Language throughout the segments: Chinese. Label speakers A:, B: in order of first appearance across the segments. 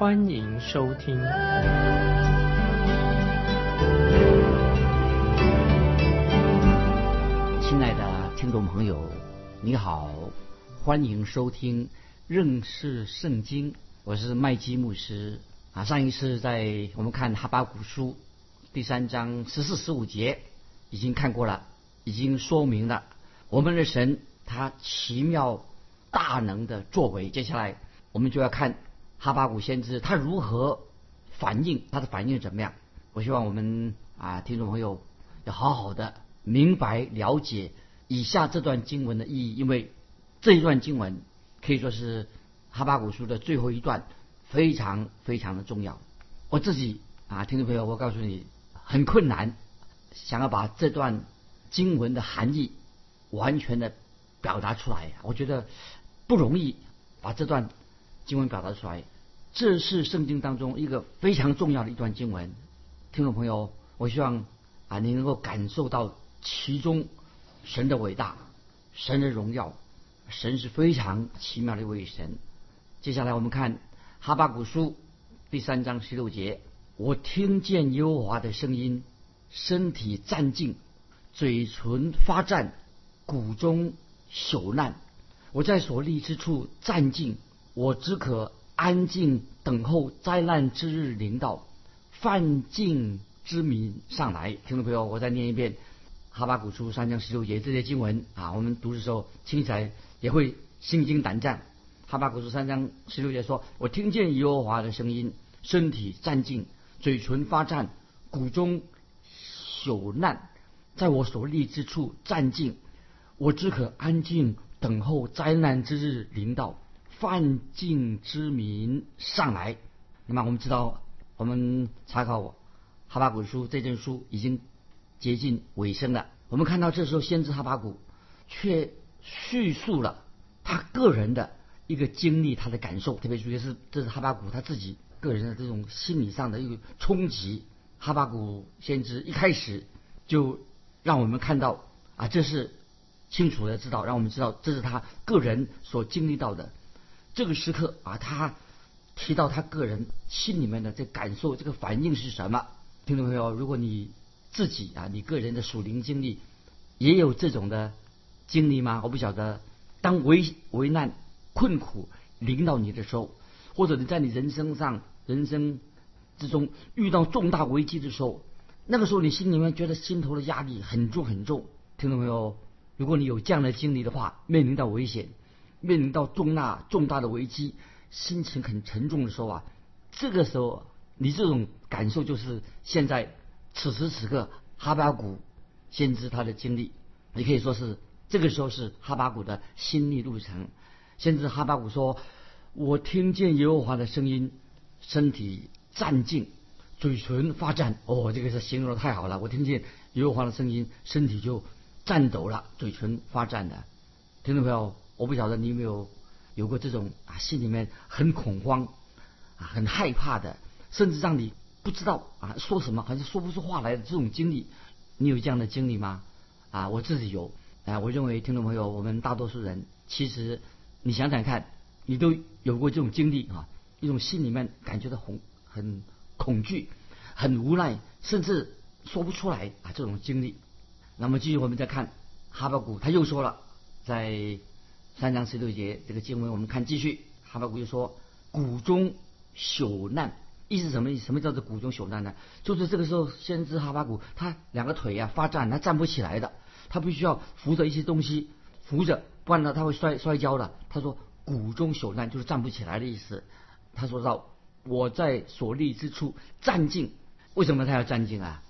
A: 欢迎收听。
B: 亲爱的听众朋友，你好，欢迎收听认识圣经，我是麦基牧师啊。上一次在我们看哈巴古书第三章十四、十五节已经看过了。已经说明了我们的神他奇妙大能的作为。接下来我们就要看哈巴谷先知他如何反应，他的反应怎么样？我希望我们啊听众朋友要好好的明白了解以下这段经文的意义，因为这一段经文可以说是哈巴谷书的最后一段，非常非常的重要。我自己啊听众朋友，我告诉你很困难，想要把这段。经文的含义完全的表达出来，我觉得不容易把这段经文表达出来。这是圣经当中一个非常重要的一段经文，听众朋友，我希望啊你能够感受到其中神的伟大、神的荣耀，神是非常奇妙的一位神。接下来我们看哈巴古书第三章十六节：我听见耶和华的声音，身体战静。嘴唇发颤，骨中朽烂。我在所立之处站静，我只可安静等候灾难之日临到，犯境之民上来。听众朋友，我再念一遍《哈巴古书》三章十六节这些经文啊，我们读的时候听起来也会心惊胆战。《哈巴古书》三章十六节说：“我听见耶和华的声音，身体战静，嘴唇发颤，骨中朽烂。”在我所立之处站静，我只可安静等候灾难之日临到，犯境之民上来。那么我们知道，我们查考我哈巴古书这卷书已经接近尾声了。我们看到这时候，先知哈巴古却叙述了他个人的一个经历，他的感受，特别是这是哈巴古他自己个人的这种心理上的一个冲击。哈巴古先知一开始就。让我们看到啊，这是清楚的知道，让我们知道这是他个人所经历到的这个时刻啊。他提到他个人心里面的这感受，这个反应是什么？听众朋友，如果你自己啊，你个人的属灵经历也有这种的经历吗？我不晓得。当危危难、困苦临到你的时候，或者你在你人生上、人生之中遇到重大危机的时候。那个时候，你心里面觉得心头的压力很重很重，听到没有？如果你有这样的经历的话，面临到危险，面临到重大重大的危机，心情很沉重的时候啊，这个时候你这种感受就是现在此时此刻哈巴谷先知他的经历，你可以说是这个时候是哈巴谷的心历路程。先知哈巴谷说：“我听见耶和华的声音，身体战静。”嘴唇发颤，哦，这个是形容的太好了。我听见耶和华的声音，身体就颤抖了，嘴唇发颤的。听众朋友，我不晓得你有没有有过这种啊，心里面很恐慌啊，很害怕的，甚至让你不知道啊说什么，好像说不出话来的这种经历，你有这样的经历吗？啊，我自己有。啊，我认为听众朋友，我们大多数人其实你想想看，你都有过这种经历啊，一种心里面感觉到很很。恐惧，很无奈，甚至说不出来啊！这种经历。那么继续，我们再看哈巴谷，他又说了，在三章十六节这个经文，我们看继续，哈巴古就说：“谷中朽烂，意思什么？什么叫做谷中朽烂呢？就是这个时候，先知哈巴古他两个腿啊发颤，他站不起来的，他必须要扶着一些东西扶着，不然呢他会摔摔跤的。他说谷中朽烂就是站不起来的意思。他说到。我在所立之处站静，为什么他要站静啊？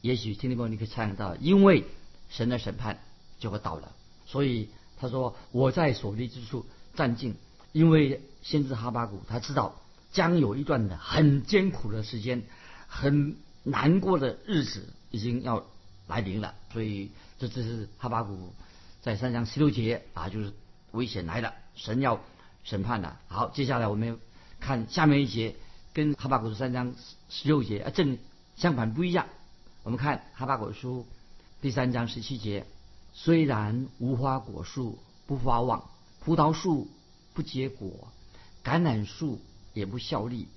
B: 也许听众朋友你可以猜想到，因为神的审判就会到了，所以他说我在所立之处站静，因为先知哈巴谷他知道将有一段的很艰苦的时间，很难过的日子已经要来临了。所以这这是哈巴谷在三章十六节啊，就是危险来了，神要审判了。好，接下来我们看下面一节，跟哈巴谷三章十六节啊正相反不一样。我们看哈巴谷书第三章十七节，虽然无花果树不发旺，葡萄树不结果，橄榄树也不效力，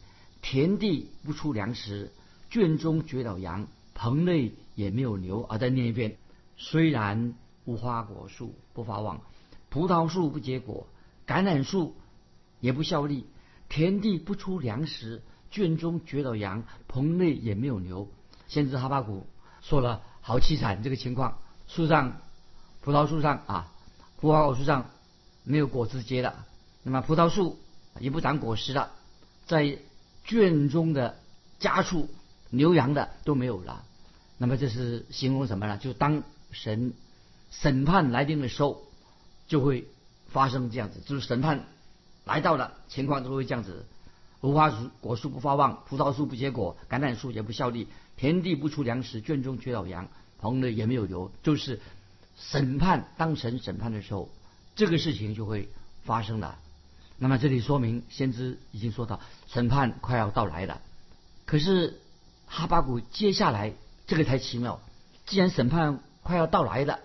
B: 田地不出粮食，圈中绝了羊，棚内也没有牛。啊，再念一遍：虽然无花果树不发旺，葡萄树不结果，橄榄树也不效力，田地不出粮食，圈中绝了羊，棚内也没有牛。先知哈巴谷说了好凄惨这个情况，树上葡萄树上啊，无花果树上没有果子结了，那么葡萄树也不长果实了，在圈中的家畜、牛羊的都没有了。那么这是形容什么呢？就当神审判来临的时候，就会发生这样子，就是审判来到了，情况都会这样子。无花果树不发旺，葡萄树不结果，橄榄树也不效力。田地不出粮食，圈中缺少羊，棚内也没有牛，就是审判当神审判的时候，这个事情就会发生了。那么这里说明先知已经说到审判快要到来了。可是哈巴谷接下来这个才奇妙，既然审判快要到来了，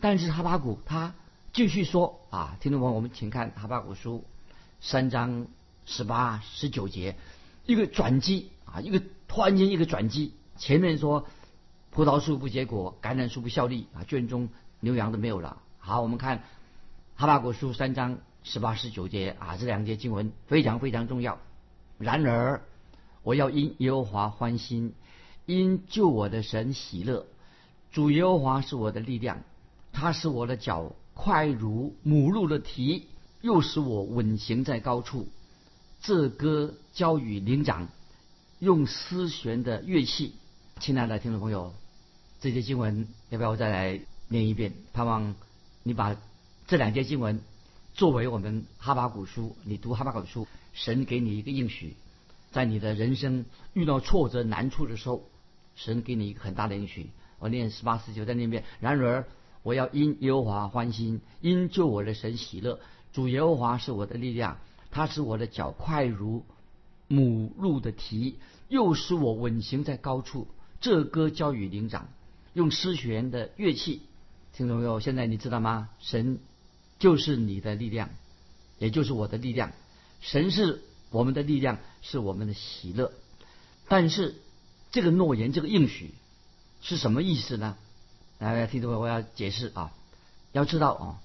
B: 但是哈巴谷他继续说啊，听众朋友，我们请看哈巴谷书三章十八、十九节，一个转机啊，一个突然间一个转机。前面说葡萄树不结果，橄榄树不效力啊，卷中牛羊都没有了。好，我们看哈巴果书三章十八十九节啊，这两节经文非常非常重要。然而我要因耶和华欢心，因救我的神喜乐。主耶和华是我的力量，他使我的脚快如母鹿的蹄，又使我稳行在高处。这歌交与灵长，用丝弦的乐器。亲爱的听众朋友，这些经文要不要我再来念一遍？盼望你把这两节经文作为我们哈巴古书，你读哈巴古书，神给你一个应许，在你的人生遇到挫折难处的时候，神给你一个很大的应许。我念十八十九再念一遍。然而我要因耶和华欢心，因救我的神喜乐。主耶和华是我的力量，他使我的脚快如母鹿的蹄，又使我稳行在高处。这歌交与灵长，用诗弦的乐器，听众朋友，现在你知道吗？神就是你的力量，也就是我的力量。神是我们的力量，是我们的喜乐。但是这个诺言，这个应许是什么意思呢？来，听众朋友，我要解释啊。要知道啊，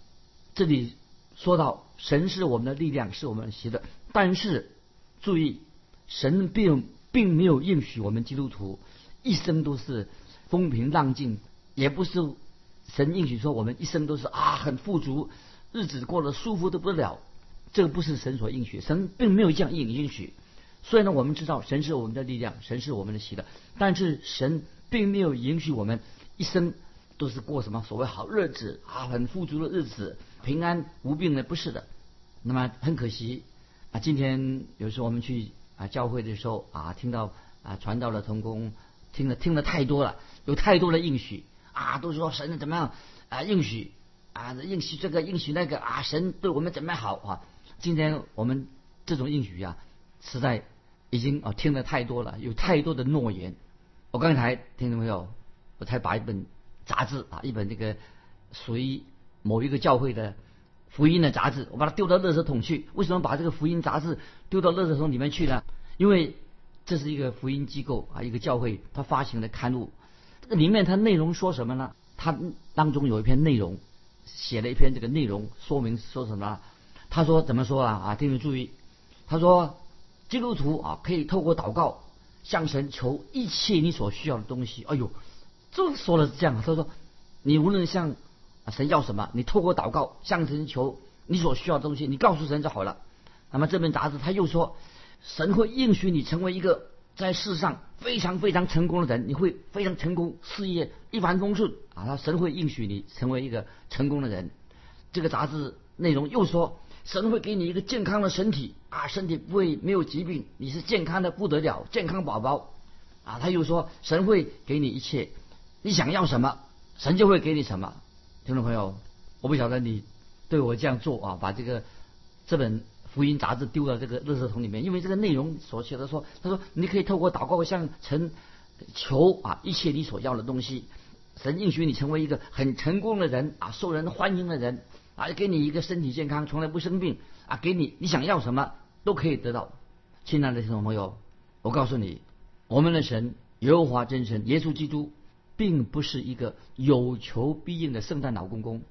B: 这里说到神是我们的力量，是我们的喜乐。但是注意，神并并没有应许我们基督徒。一生都是风平浪静，也不是神应许说我们一生都是啊很富足，日子过得舒服的不得了。这个不是神所应许，神并没有这样应应许。虽然呢，我们知道神是我们的力量，神是我们的喜乐，但是神并没有允许我们一生都是过什么所谓好日子啊，很富足的日子，平安无病的，不是的。那么很可惜啊，今天有时候我们去啊教会的时候啊，听到啊传道的同工。听了听了太多了，有太多的应许啊，都说神怎么样啊应许啊应许这个应许那个啊神对我们怎么好啊？今天我们这种应许啊，实在已经啊听得太多了，有太多的诺言。我刚才听到没有？我才把一本杂志啊，一本这个属于某一个教会的福音的杂志，我把它丢到垃圾桶去。为什么把这个福音杂志丢到垃圾桶里面去呢？因为。这是一个福音机构啊，一个教会，它发行的刊物，这个里面它内容说什么呢？它当中有一篇内容，写了一篇这个内容说明说什么？他说怎么说啊？啊，听众注意，他说基督徒啊可以透过祷告向神求一切你所需要的东西。哎呦，这说的是这样。他说你无论向神要什么，你透过祷告向神求你所需要的东西，你告诉神就好了。那么这本杂志他又说。神会应许你成为一个在世上非常非常成功的人，你会非常成功，事业一帆风顺啊！他神会应许你成为一个成功的人。这个杂志内容又说，神会给你一个健康的身体啊，身体不会没有疾病，你是健康的不得了，健康宝宝啊。他又说，神会给你一切，你想要什么，神就会给你什么。听众朋友，我不晓得你对我这样做啊，把这个这本福音杂志丢到这个垃圾桶里面，因为这个内容所写的说，他说你可以透过祷告向神求啊一切你所要的东西，神应许你成为一个很成功的人啊，受人欢迎的人。啊，给你一个身体健康，从来不生病啊！给你你想要什么都可以得到。亲爱的听众朋友，我告诉你，我们的神耶和华真神耶稣基督，并不是一个有求必应的圣诞老公公。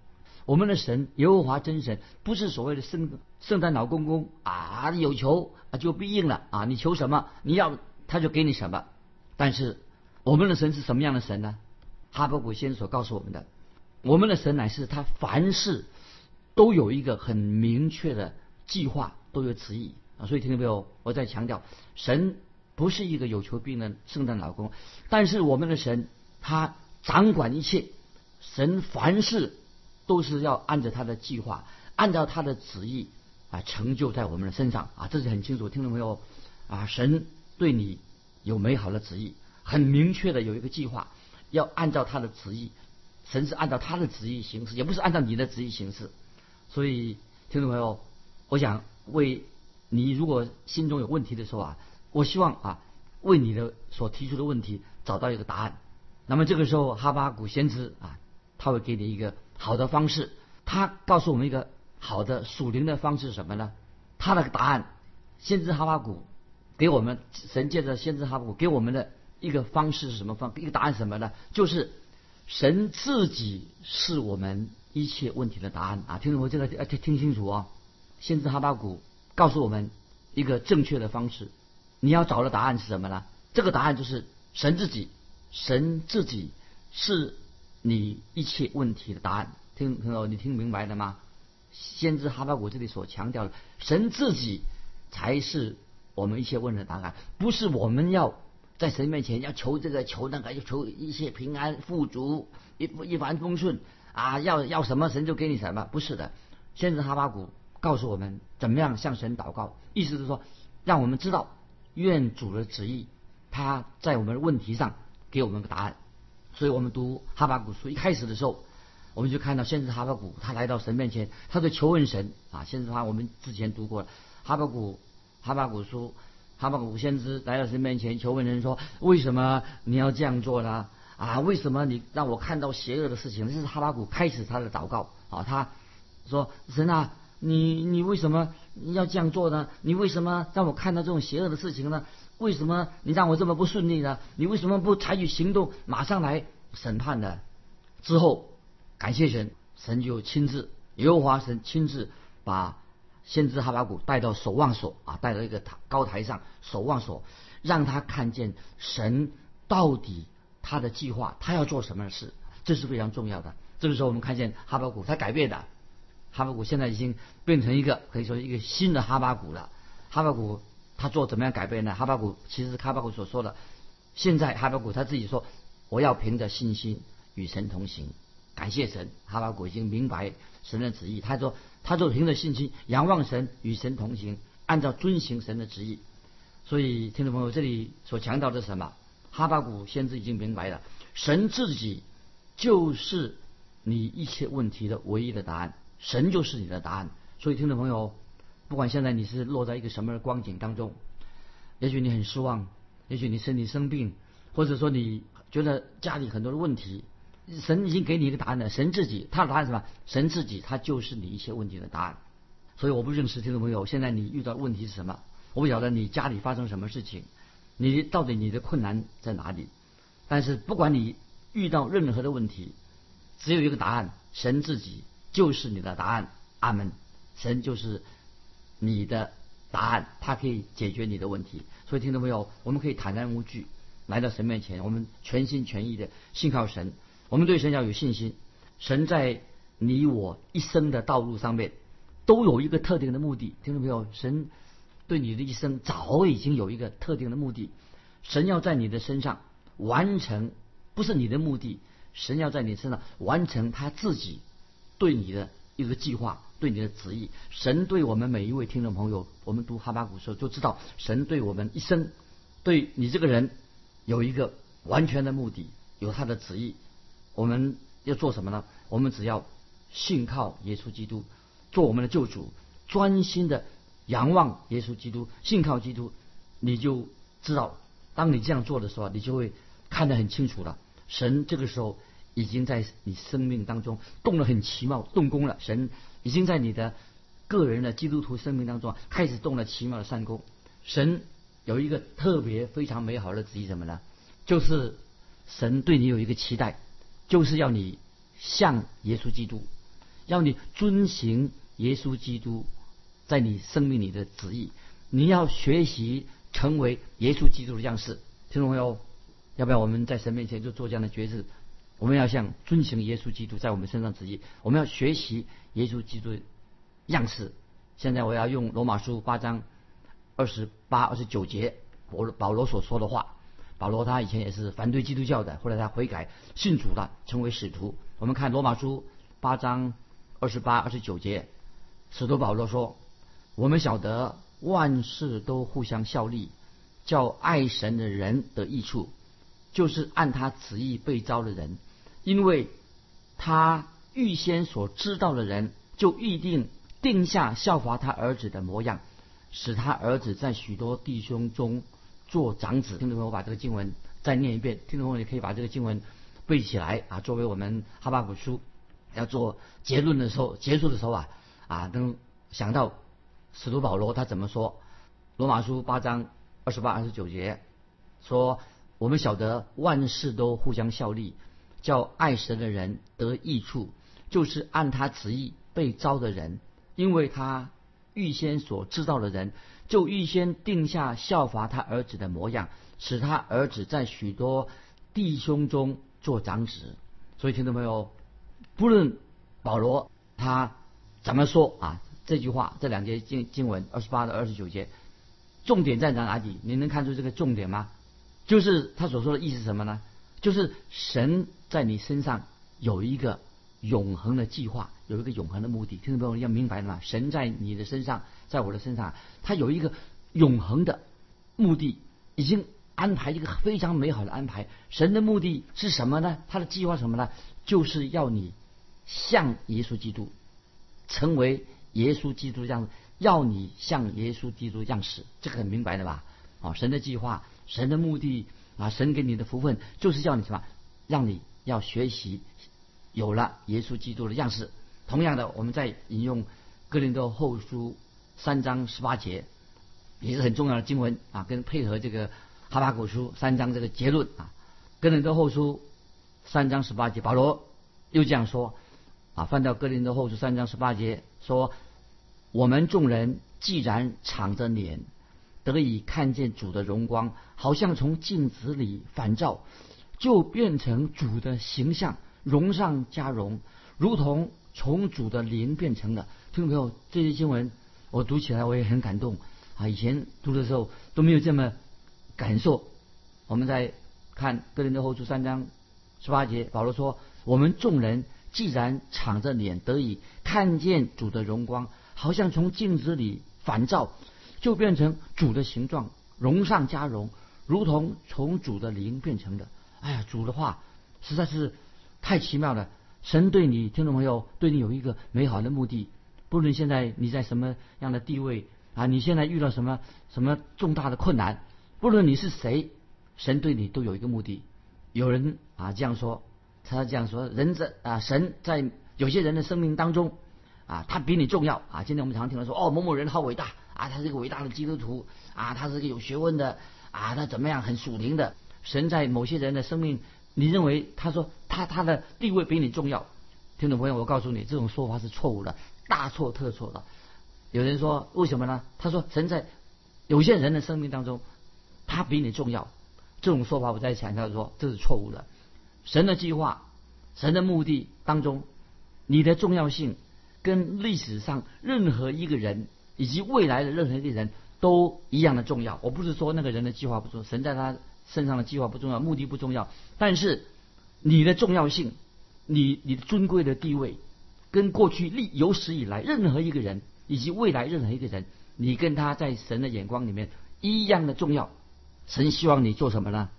B: 我们的神耶和华真神不是所谓的圣圣诞老公公啊，有求啊就必应了啊！你求什么，你要他就给你什么。但是我们的神是什么样的神呢？哈巴古先生所告诉我们的，我们的神乃是他凡事。都有一个很明确的计划，都有旨意啊！所以听到没有？我在强调，神不是一个有求必应的圣诞老公，但是我们的神他掌管一切，神凡事都是要按照他的计划，按照他的旨意啊成就在我们的身上啊！这是很清楚，听到没有？啊，神对你有美好的旨意，很明确的有一个计划，要按照他的旨意，神是按照他的旨意行事，也不是按照你的旨意行事。所以，听众朋友，我想为你如果心中有问题的时候啊，我希望啊为你的所提出的问题找到一个答案。那么这个时候，哈巴谷先知啊，他会给你一个好的方式。他告诉我们一个好的属灵的方式是什么呢？他的答案，先知哈巴谷给我们神借着先知哈巴谷给我们的一个方式是什么方？一个答案什么呢？就是神自己是我们。一切问题的答案啊！听懂我，这个要听听清楚啊！先知哈巴谷告诉我们一个正确的方式，你要找的答案是什么呢？这个答案就是神自己，神自己是你一切问题的答案。听朋友，你听明白了吗？先知哈巴谷这里所强调的，神自己才是我们一切问题的答案，不是我们要在神面前要求这个求那个，要求一切平安富足一一帆风顺。啊，要要什么神就给你什么，不是的。先知哈巴谷告诉我们怎么样向神祷告，意思是说，让我们知道愿主的旨意，他在我们的问题上给我们个答案。所以我们读哈巴谷书一开始的时候，我们就看到先知哈巴谷他来到神面前，他在求问神啊。先知他我们之前读过，哈巴谷哈巴谷书，哈巴谷先知来到神面前求问神说：为什么你要这样做呢？啊，为什么你让我看到邪恶的事情？这是哈巴谷开始他的祷告啊。他说：“神啊，你你为什么你要这样做呢？你为什么让我看到这种邪恶的事情呢？为什么你让我这么不顺利呢？你为什么不采取行动，马上来审判呢？”之后，感谢神，神就亲自，耶和华神亲自把先知哈巴谷带到守望所啊，带到一个台高台上守望所，让他看见神到底。他的计划，他要做什么事，这是非常重要的。这个时候，我们看见哈巴谷他改变的，哈巴谷现在已经变成一个可以说一个新的哈巴谷了。哈巴谷他做怎么样改变呢？哈巴谷其实哈巴谷所说的，现在哈巴谷他自己说，我要凭着信心与神同行，感谢神。哈巴谷已经明白神的旨意，他说，他就凭着信心仰望神，与神同行，按照遵行神的旨意。所以，听众朋友，这里所强调的是什么？哈巴谷先知已经明白了，神自己就是你一切问题的唯一的答案，神就是你的答案。所以，听众朋友，不管现在你是落在一个什么样的光景当中，也许你很失望，也许你身体生病，或者说你觉得家里很多的问题，神已经给你一个答案了。神自己，他的答案是什么？神自己，他就是你一切问题的答案。所以，我不认识听众朋友，现在你遇到问题是什么？我不晓得你家里发生什么事情。你到底你的困难在哪里？但是不管你遇到任何的问题，只有一个答案：神自己就是你的答案。阿门。神就是你的答案，他可以解决你的问题。所以听到没有？我们可以坦然无惧来到神面前，我们全心全意的信靠神。我们对神要有信心。神在你我一生的道路上面都有一个特定的目的。听到没有？神。对你的一生早已经有一个特定的目的，神要在你的身上完成，不是你的目的，神要在你身上完成他自己对你的一个计划，对你的旨意。神对我们每一位听众朋友，我们读哈巴谷时候就知道，神对我们一生，对你这个人有一个完全的目的，有他的旨意。我们要做什么呢？我们只要信靠耶稣基督，做我们的救主，专心的仰望耶稣基督，信靠基督，你就知道，当你这样做的时候，你就会看得很清楚了。神这个时候已经在你生命当中动了很奇妙动工了，神已经在你的个人的基督徒生命当中开始动了奇妙的善功。神有一个特别非常美好的旨意，什么呢？就是神对你有一个期待，就是要你像耶稣基督，要你遵行耶稣基督在你生命里的旨意。你要学习成为耶稣基督的样式，听懂没有？要不要我们在神面前就做这样的决志？我们要像遵行耶稣基督在我们身上旨意，我们要学习耶稣基督样式。现在我要用罗马书八章二十八、二十九节，保保罗所说的话。保罗他以前也是反对基督教的，后来他悔改信主了，成为使徒。我们看罗马书八章二十八、二十九节，使徒保罗说：“我们晓得万事都互相效力，叫爱神的人得益处。”就是按他旨意被招的人，因为他预先所知道的人，就预定定下效法他儿子的模样，使他儿子在许多弟兄中做长子。听众朋友，我把这个经文再念一遍。听众朋友，你可以把这个经文背起来啊，作为我们哈巴古书要做结论的时候、结束的时候啊啊，能想到使徒保罗他怎么说？罗马书八章二十八、二十九节说。我们晓得万事都互相效力，叫爱神的人得益处，就是按他旨意被招的人，因为他预先所知道的人，就预先定下效法他儿子的模样，使他儿子在许多弟兄中做长子。所以听到没有？不论保罗他怎么说啊，这句话这两节经经文二十八到二十九节，重点在哪里？你能看出这个重点吗？就是他所说的意思是什么呢？就是神在你身上有一个永恒的计划，有一个永恒的目的。听众朋友要明白吗？神在你的身上，在我的身上，他有一个永恒的目的，已经安排一个非常美好的安排。神的目的是什么呢？他的计划什么呢？就是要你像耶稣基督，成为耶稣基督这样，要你像耶稣基督样式。这个很明白的吧？啊，神的计划。神的目的啊，神给你的福分就是叫你什么？让你要学习有了耶稣基督的样式。同样的，我们在引用哥林多后书三章十八节，也是很重要的经文啊，跟配合这个哈巴古书三章这个结论啊。哥林多后书三章十八节，保罗又这样说啊，翻到哥林多后书三章十八节说：我们众人既然敞着脸。得以看见主的荣光，好像从镜子里反照，就变成主的形象，荣上加荣，如同从主的灵变成的。听众朋友，这些经文我读起来我也很感动啊！以前读的时候都没有这么感受。我们在看哥林多后书三章十八节，保罗说：“我们众人既然敞着脸得以看见主的荣光，好像从镜子里反照。”就变成主的形状，荣上加荣，如同从主的灵变成的。哎呀，主的话实在是太奇妙了。神对你，听众朋友，对你有一个美好的目的。不论现在你在什么样的地位啊，你现在遇到什么什么重大的困难，不论你是谁，神对你都有一个目的。有人啊这样说，他这样说，人在啊，神在有些人的生命当中啊，他比你重要啊。今天我们常听到说，哦，某某人好伟大。啊，他是一个伟大的基督徒啊，他是个有学问的啊，他怎么样很属灵的神在某些人的生命，你认为他说他他的地位比你重要？听众朋友，我告诉你，这种说法是错误的，大错特错的。有人说为什么呢？他说神在有些人的生命当中，他比你重要。这种说法我在强调说这是错误的。神的计划、神的目的当中，你的重要性跟历史上任何一个人。以及未来的任何一个人都一样的重要。我不是说那个人的计划不重要，神在他身上的计划不重要，目的不重要。但是你的重要性，你你的尊贵的地位，跟过去历有史以来任何一个人，以及未来任何一个人，你跟他在神的眼光里面一样的重要。神希望你做什么呢？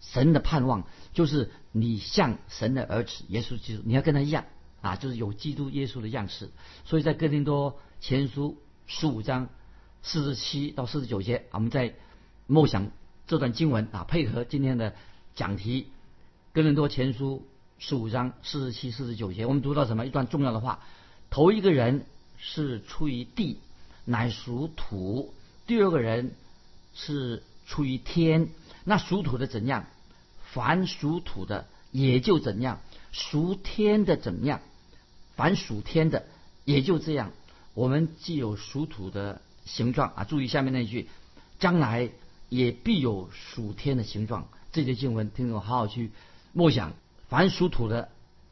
B: 神的盼望就是你像神的儿子耶稣基督，你要跟他一样啊，就是有基督耶稣的样式。所以在哥林多前书十五章四十七到四十九节，我们在默想这段经文啊，配合今天的讲题，哥林多前书十五章四十七、四十九节，我们读到什么？一段重要的话：头一个人是出于地，乃属土；第二个人是出于天。那属土的怎样？凡属土的也就怎样；属天的怎样？凡属天的也就这样。我们既有属土的形状啊，注意下面那一句：将来也必有属天的形状。这些经文，听众好好去默想。凡属土的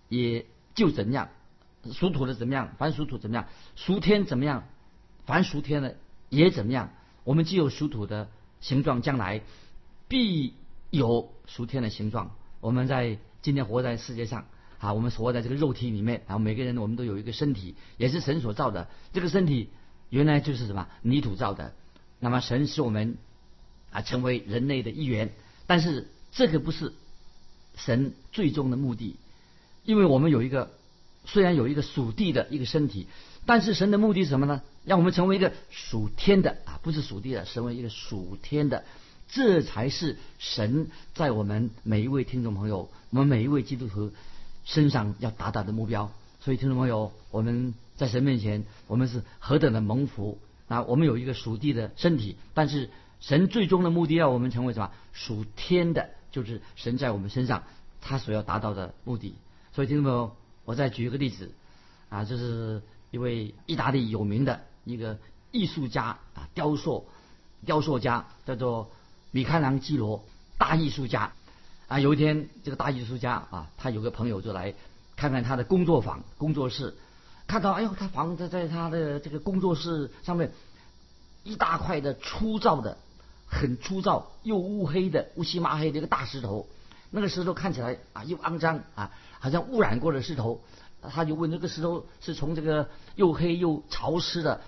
B: 也就怎样，属土的怎么样？凡属土怎么样？属天怎么样？凡属天的也怎么样？我们既有属土的形状，将来必有属天的形状。我们在今天活在世界上啊，我们活在这个肉体里面，然后每个人我们都有一个身体，也是神所造的。这个身体原来就是什么泥土造的。那么神使我们啊成为人类的一员，但是这个不是神最终的目的，因为我们有一个虽然有一个属地的一个身体，但是神的目的是什么呢？让我们成为一个属天的啊，不是属地的，成为一个属天的。这才是神在我们每一位听众朋友、我们每一位基督徒身上要达到的目标。所以，听众朋友，我们在神面前，我们是何等的蒙福啊！我们有一个属地的身体，但是神最终的目的要我们成为什么？属天的，就是神在我们身上他所要达到的目的。所以，听众朋友，我再举一个例子啊，就是一位意大利有名的一个艺术家啊，雕塑雕塑家，叫做。米开朗基罗，大艺术家，啊，有一天这个大艺术家啊，他有个朋友就来看看他的工作坊、工作室，看到哎呦，他房子在他的这个工作室上面一大块的粗糙的、很粗糙又乌黑的、乌漆麻黑的一个大石头，那个石头看起来啊又肮脏啊，好像污染过的石头，他就问这个石头是从这个又黑又潮湿的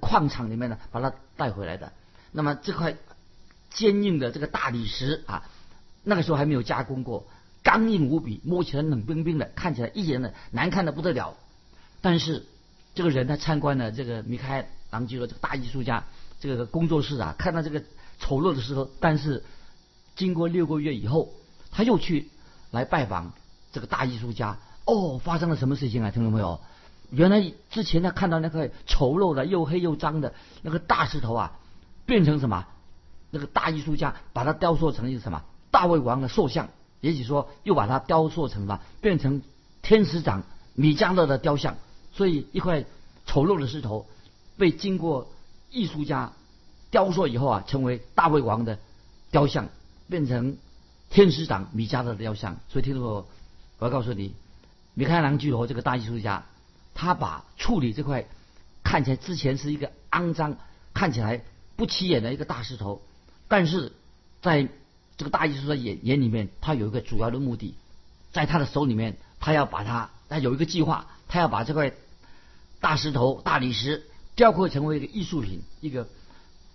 B: 矿场里面呢把它带回来的，那么这块。坚硬的这个大理石啊，那个时候还没有加工过，刚硬无比，摸起来冷冰冰的，看起来一眼的难看的不得了。但是这个人他参观了这个米开朗基罗这个大艺术家这个工作室啊，看到这个丑陋的石头，但是经过六个月以后，他又去来拜访这个大艺术家。哦，发生了什么事情啊？听众朋友？原来之前他看到那块丑陋的又黑又脏的那个大石头啊，变成什么？那个大艺术家把它雕塑成一个什么大卫王的塑像，也许说又把它雕塑成什么变成天使长米迦勒的雕像。所以一块丑陋的石头被经过艺术家雕塑以后啊，成为大卫王的雕像，变成天使长米迦勒的雕像。所以听说我要告诉你，米开朗基罗这个大艺术家，他把处理这块看起来之前是一个肮脏、看起来不起眼的一个大石头。但是，在这个大艺术家眼眼里面，他有一个主要的目的，在他的手里面，他要把它，他有一个计划，他要把这块大石头、大理石雕刻成为一个艺术品，一个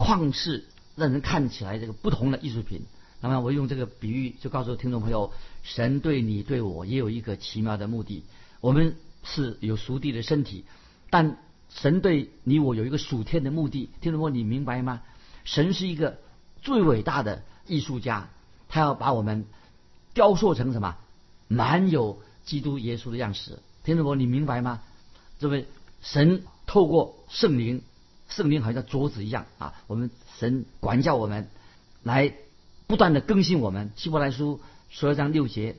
B: 旷世让人看起来这个不同的艺术品。那么，我用这个比喻就告诉听众朋友，神对你对我也有一个奇妙的目的。我们是有属地的身体，但神对你我有一个属天的目的。听众朋友，你明白吗？神是一个。最伟大的艺术家，他要把我们雕塑成什么？满有基督耶稣的样式。听众朋友，你明白吗？这位神透过圣灵，圣灵好像桌子一样啊，我们神管教我们，来不断的更新我们。希伯来书十二章六节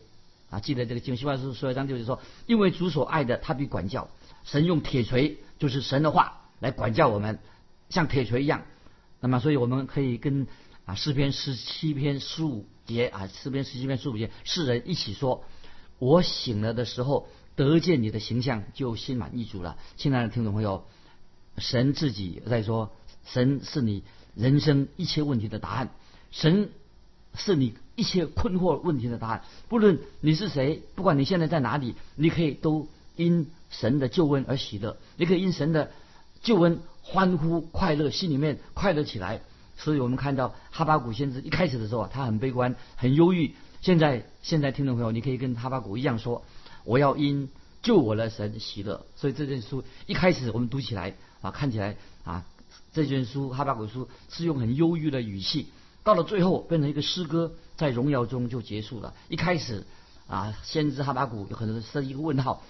B: 啊，记得这个经。希伯来书十二章六节说：“因为主所爱的，他必管教。”神用铁锤，就是神的话来管教我们，像铁锤一样。那么，所以我们可以跟。啊，诗篇十七篇十五节啊，诗篇十七篇十五节，世人一起说：“我醒了的时候得见你的形象，就心满意足了。”亲爱的听众朋友，神自己在说，神是你人生一切问题的答案，神是你一切困惑问题的答案。不论你是谁，不管你现在在哪里，你可以都因神的救恩而喜乐，你可以因神的救恩欢呼快乐，心里面快乐起来。所以我们看到哈巴谷先知一开始的时候啊，他很悲观，很忧郁。现在现在听众朋友，你可以跟哈巴谷一样说：“我要因救我的神喜乐。”所以这卷书一开始我们读起来啊，看起来啊，这卷书哈巴谷书是用很忧郁的语气，到了最后变成一个诗歌，在荣耀中就结束了。一开始啊，先知哈巴谷有可能是一个问号，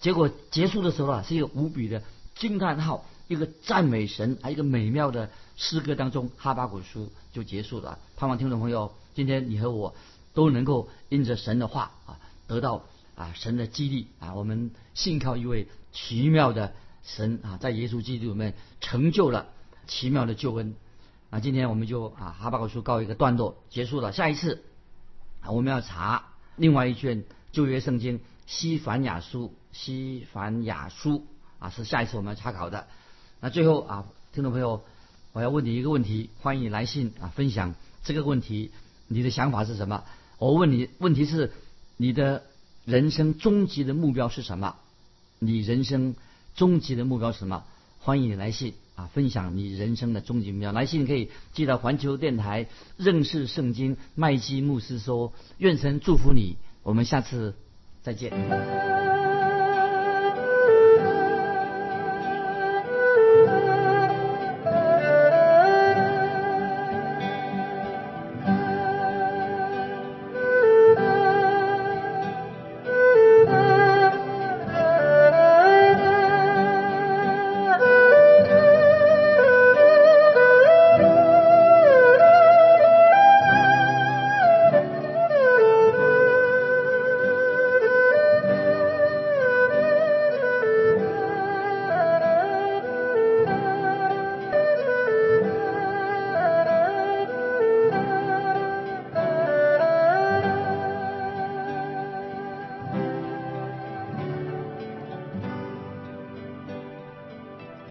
B: 结果结束的时候啊，是一个无比的惊叹号，一个赞美神，还有一个美妙的诗歌当中，哈巴谷书就结束了。盼望听众朋友，今天你和我。都能够因着神的话啊，得到啊神的激励啊，我们信靠一位奇妙的神啊，在耶稣基督里面成就了奇妙的救恩啊。今天我们就啊哈巴狗书告一个段落结束了，下一次啊我们要查另外一卷旧约圣经西凡雅书，西凡雅书啊是下一次我们要查考的。那最后啊，听众朋友，我要问你一个问题，欢迎来信啊分享这个问题，你的想法是什么？我问你，问题是你的人生终极的目标是什么？你人生终极的目标是什么？欢迎你来信啊，分享你人生的终极目标。来信可以寄到环球电台认识圣经麦基牧师说，愿神祝福你。我们下次再见。